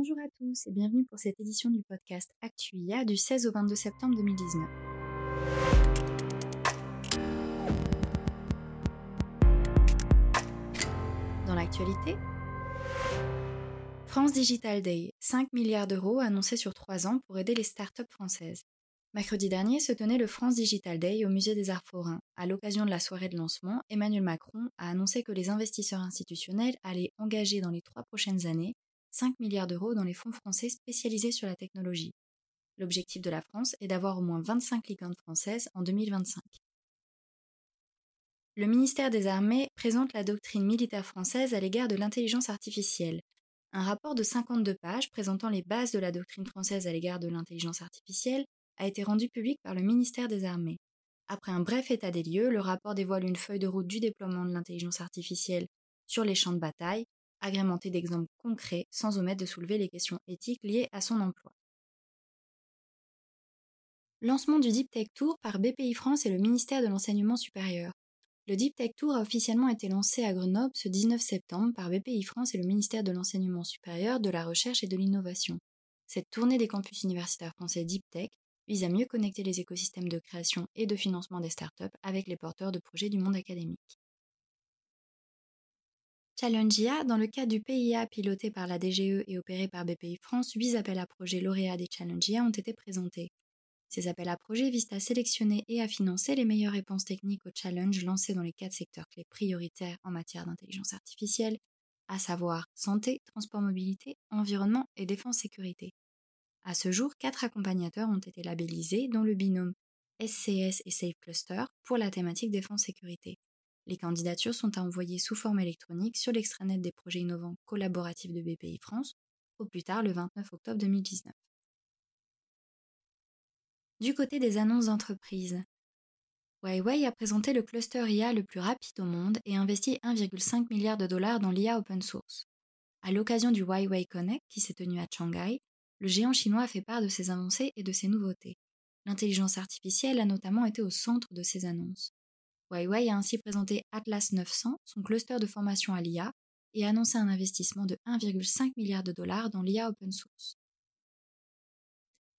Bonjour à tous et bienvenue pour cette édition du podcast Actuia du 16 au 22 septembre 2019. Dans l'actualité, France Digital Day, 5 milliards d'euros annoncés sur 3 ans pour aider les startups françaises. Mercredi dernier se tenait le France Digital Day au Musée des Arts Forains. À l'occasion de la soirée de lancement, Emmanuel Macron a annoncé que les investisseurs institutionnels allaient engager dans les trois prochaines années 5 milliards d'euros dans les fonds français spécialisés sur la technologie. L'objectif de la France est d'avoir au moins 25 licornes françaises en 2025. Le ministère des Armées présente la doctrine militaire française à l'égard de l'intelligence artificielle. Un rapport de 52 pages présentant les bases de la doctrine française à l'égard de l'intelligence artificielle a été rendu public par le ministère des Armées. Après un bref état des lieux, le rapport dévoile une feuille de route du déploiement de l'intelligence artificielle sur les champs de bataille, agrémentée d'exemples concrets sans omettre de soulever les questions éthiques liées à son emploi. Lancement du Deep Tech Tour par BPI France et le ministère de l'Enseignement supérieur. Le Deep Tech Tour a officiellement été lancé à Grenoble ce 19 septembre par BPI France et le ministère de l'Enseignement supérieur, de la Recherche et de l'Innovation. Cette tournée des campus universitaires français Deep Tech vise à mieux connecter les écosystèmes de création et de financement des startups avec les porteurs de projets du monde académique. Challengia, dans le cadre du PIA piloté par la DGE et opéré par BPI France, huit appels à projets lauréats des Challengia ont été présentés. Ces appels à projets visent à sélectionner et à financer les meilleures réponses techniques aux challenges lancés dans les quatre secteurs clés prioritaires en matière d'intelligence artificielle, à savoir santé, transport mobilité, environnement et défense sécurité. À ce jour, quatre accompagnateurs ont été labellisés, dont le binôme SCS et Safe Cluster pour la thématique défense-sécurité. Les candidatures sont à envoyer sous forme électronique sur l'extranet des projets innovants collaboratifs de BPI France, au plus tard le 29 octobre 2019. Du côté des annonces d'entreprise, Huawei a présenté le cluster IA le plus rapide au monde et investi 1,5 milliard de dollars dans l'IA open source. À l'occasion du Huawei Connect qui s'est tenu à Shanghai, le géant chinois a fait part de ses avancées et de ses nouveautés. L'intelligence artificielle a notamment été au centre de ces annonces. Huawei a ainsi présenté Atlas 900, son cluster de formation à l'IA, et annoncé un investissement de 1,5 milliard de dollars dans l'IA open source.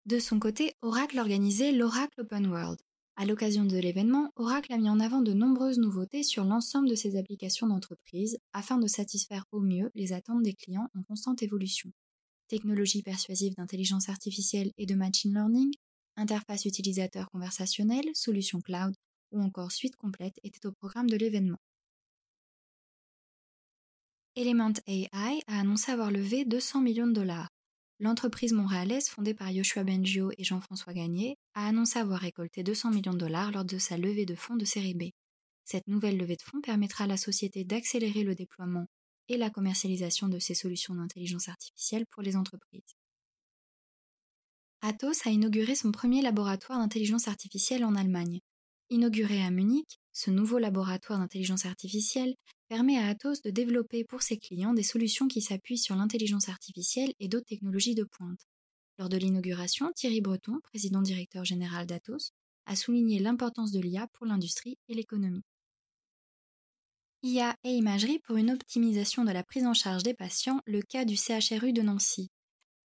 De son côté, Oracle organisait l'Oracle Open World. À l'occasion de l'événement, Oracle a mis en avant de nombreuses nouveautés sur l'ensemble de ses applications d'entreprise afin de satisfaire au mieux les attentes des clients en constante évolution technologie persuasive d'intelligence artificielle et de machine learning, interface utilisateur conversationnelle, solution cloud ou encore suite complète étaient au programme de l'événement. Element AI a annoncé avoir levé 200 millions de dollars. L'entreprise montréalaise fondée par Yoshua Bengio et Jean-François Gagné a annoncé avoir récolté 200 millions de dollars lors de sa levée de fonds de série B. Cette nouvelle levée de fonds permettra à la société d'accélérer le déploiement et la commercialisation de ces solutions d'intelligence artificielle pour les entreprises. Atos a inauguré son premier laboratoire d'intelligence artificielle en Allemagne. Inauguré à Munich, ce nouveau laboratoire d'intelligence artificielle permet à Atos de développer pour ses clients des solutions qui s'appuient sur l'intelligence artificielle et d'autres technologies de pointe. Lors de l'inauguration, Thierry Breton, président directeur général d'Atos, a souligné l'importance de l'IA pour l'industrie et l'économie. IA et imagerie pour une optimisation de la prise en charge des patients, le cas du CHRU de Nancy.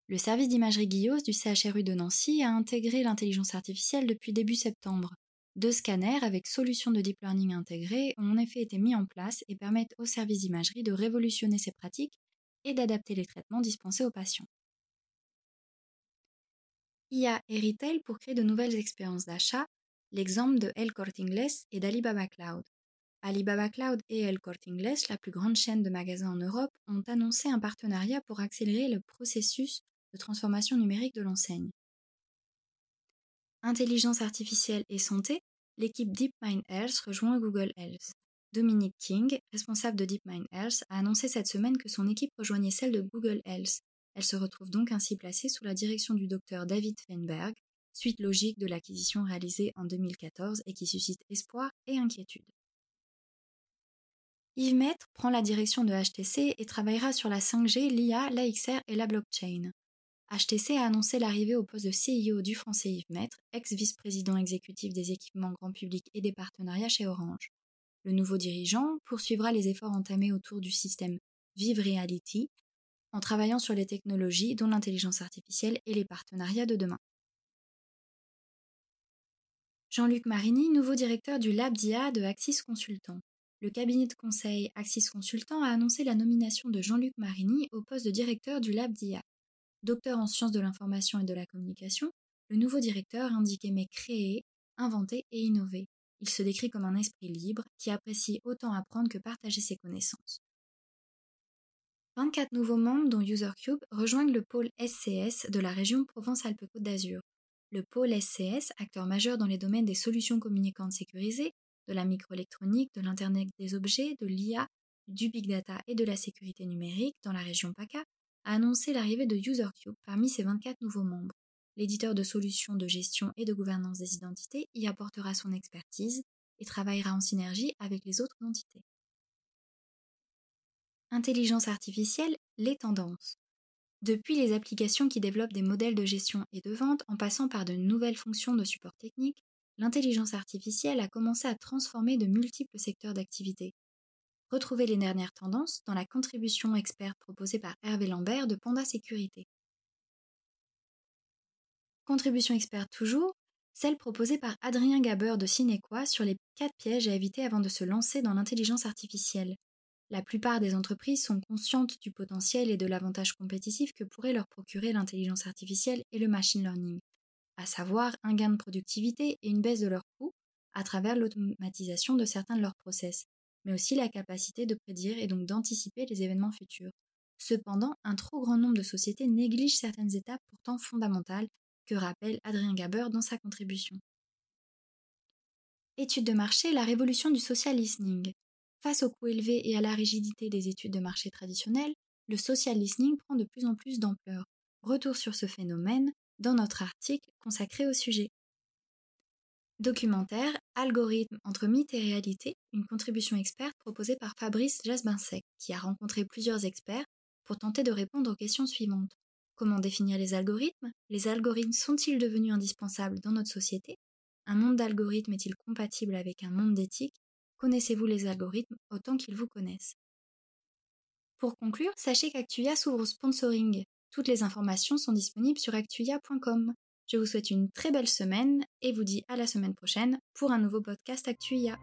Le service d'imagerie Guillos du CHRU de Nancy a intégré l'intelligence artificielle depuis début septembre. Deux scanners avec solutions de deep learning intégrées ont en effet été mis en place et permettent au service d'imagerie de révolutionner ses pratiques et d'adapter les traitements dispensés aux patients. IA et retail pour créer de nouvelles expériences d'achat, l'exemple de El Corte Inglés et d'Alibaba Cloud. Alibaba Cloud et El Corte la plus grande chaîne de magasins en Europe, ont annoncé un partenariat pour accélérer le processus de transformation numérique de l'enseigne. Intelligence artificielle et santé, l'équipe DeepMind Health rejoint Google Health. Dominic King, responsable de DeepMind Health, a annoncé cette semaine que son équipe rejoignait celle de Google Health. Elle se retrouve donc ainsi placée sous la direction du docteur David Feinberg, suite logique de l'acquisition réalisée en 2014 et qui suscite espoir et inquiétude. Yves Maître prend la direction de HTC et travaillera sur la 5G, l'IA, l'AXR et la blockchain. HTC a annoncé l'arrivée au poste de CEO du français Yves Maître, ex-vice-président exécutif des équipements grand public et des partenariats chez Orange. Le nouveau dirigeant poursuivra les efforts entamés autour du système Vive Reality, en travaillant sur les technologies dont l'intelligence artificielle et les partenariats de demain. Jean-Luc Marini, nouveau directeur du Lab d'IA de Axis Consultant. Le cabinet de conseil Axis Consultant a annoncé la nomination de Jean-Luc Marini au poste de directeur du Lab d'IA. Docteur en sciences de l'information et de la communication, le nouveau directeur indique aimer créer, inventer et innover. Il se décrit comme un esprit libre qui apprécie autant apprendre que partager ses connaissances. 24 nouveaux membres, dont UserCube, rejoignent le pôle SCS de la région Provence-Alpes-Côte d'Azur. Le pôle SCS, acteur majeur dans les domaines des solutions communicantes sécurisées, de la microélectronique, de l'Internet des objets, de l'IA, du big data et de la sécurité numérique dans la région PACA, a annoncé l'arrivée de UserCube parmi ses 24 nouveaux membres. L'éditeur de solutions de gestion et de gouvernance des identités y apportera son expertise et travaillera en synergie avec les autres entités. Intelligence artificielle, les tendances. Depuis les applications qui développent des modèles de gestion et de vente en passant par de nouvelles fonctions de support technique, l'intelligence artificielle a commencé à transformer de multiples secteurs d'activité. Retrouvez les dernières tendances dans la contribution experte proposée par Hervé Lambert de Panda Sécurité. Contribution experte toujours, celle proposée par Adrien Gaber de Cinequa sur les quatre pièges à éviter avant de se lancer dans l'intelligence artificielle. La plupart des entreprises sont conscientes du potentiel et de l'avantage compétitif que pourrait leur procurer l'intelligence artificielle et le machine learning, à savoir un gain de productivité et une baisse de leurs coûts à travers l'automatisation de certains de leurs process, mais aussi la capacité de prédire et donc d'anticiper les événements futurs. Cependant, un trop grand nombre de sociétés négligent certaines étapes pourtant fondamentales que rappelle Adrien Gaber dans sa contribution. Étude de marché, la révolution du social listening. Face au coût élevé et à la rigidité des études de marché traditionnelles, le social listening prend de plus en plus d'ampleur. Retour sur ce phénomène dans notre article consacré au sujet. Documentaire Algorithme entre mythe et réalité, une contribution experte proposée par Fabrice Jasbinsec, qui a rencontré plusieurs experts pour tenter de répondre aux questions suivantes. Comment définir les algorithmes? Les algorithmes sont-ils devenus indispensables dans notre société? Un monde d'algorithmes est-il compatible avec un monde d'éthique? Connaissez-vous les algorithmes autant qu'ils vous connaissent? Pour conclure, sachez qu'Actuia s'ouvre au sponsoring. Toutes les informations sont disponibles sur actuia.com. Je vous souhaite une très belle semaine et vous dis à la semaine prochaine pour un nouveau podcast Actuia.